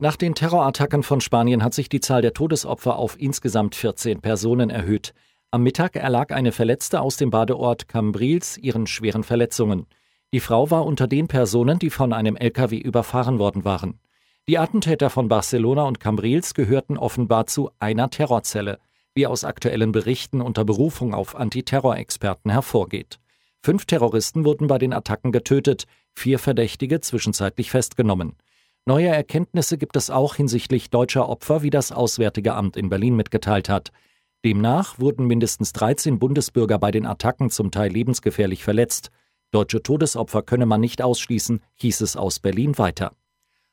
Nach den Terrorattacken von Spanien hat sich die Zahl der Todesopfer auf insgesamt 14 Personen erhöht. Am Mittag erlag eine Verletzte aus dem Badeort Cambrils ihren schweren Verletzungen. Die Frau war unter den Personen, die von einem LKW überfahren worden waren. Die Attentäter von Barcelona und Cambrils gehörten offenbar zu einer Terrorzelle, wie aus aktuellen Berichten unter Berufung auf Antiterrorexperten hervorgeht. Fünf Terroristen wurden bei den Attacken getötet, vier Verdächtige zwischenzeitlich festgenommen. Neue Erkenntnisse gibt es auch hinsichtlich deutscher Opfer, wie das Auswärtige Amt in Berlin mitgeteilt hat. Demnach wurden mindestens 13 Bundesbürger bei den Attacken zum Teil lebensgefährlich verletzt. Deutsche Todesopfer könne man nicht ausschließen, hieß es aus Berlin weiter.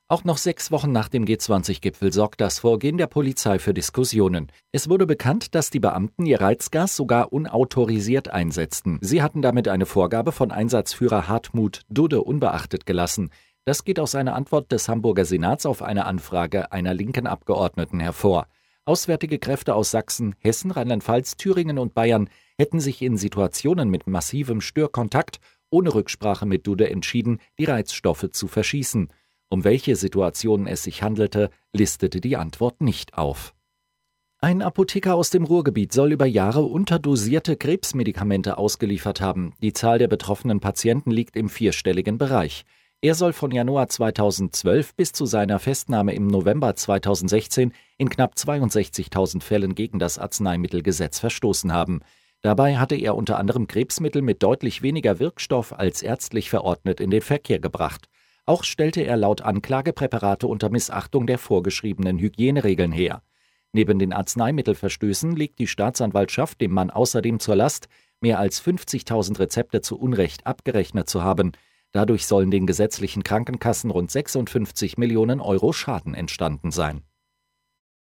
Auch noch sechs Wochen nach dem G20-Gipfel sorgt das Vorgehen der Polizei für Diskussionen. Es wurde bekannt, dass die Beamten ihr Reizgas sogar unautorisiert einsetzten. Sie hatten damit eine Vorgabe von Einsatzführer Hartmut Dudde unbeachtet gelassen. Das geht aus einer Antwort des Hamburger Senats auf eine Anfrage einer linken Abgeordneten hervor. Auswärtige Kräfte aus Sachsen, Hessen, Rheinland-Pfalz, Thüringen und Bayern hätten sich in Situationen mit massivem Störkontakt ohne Rücksprache mit Dude entschieden, die Reizstoffe zu verschießen. Um welche Situationen es sich handelte, listete die Antwort nicht auf. Ein Apotheker aus dem Ruhrgebiet soll über Jahre unterdosierte Krebsmedikamente ausgeliefert haben. Die Zahl der betroffenen Patienten liegt im vierstelligen Bereich. Er soll von Januar 2012 bis zu seiner Festnahme im November 2016 in knapp 62.000 Fällen gegen das Arzneimittelgesetz verstoßen haben. Dabei hatte er unter anderem Krebsmittel mit deutlich weniger Wirkstoff als ärztlich verordnet in den Verkehr gebracht. Auch stellte er laut Anklage Präparate unter Missachtung der vorgeschriebenen Hygieneregeln her. Neben den Arzneimittelverstößen legt die Staatsanwaltschaft dem Mann außerdem zur Last, mehr als 50.000 Rezepte zu Unrecht abgerechnet zu haben. Dadurch sollen den gesetzlichen Krankenkassen rund 56 Millionen Euro Schaden entstanden sein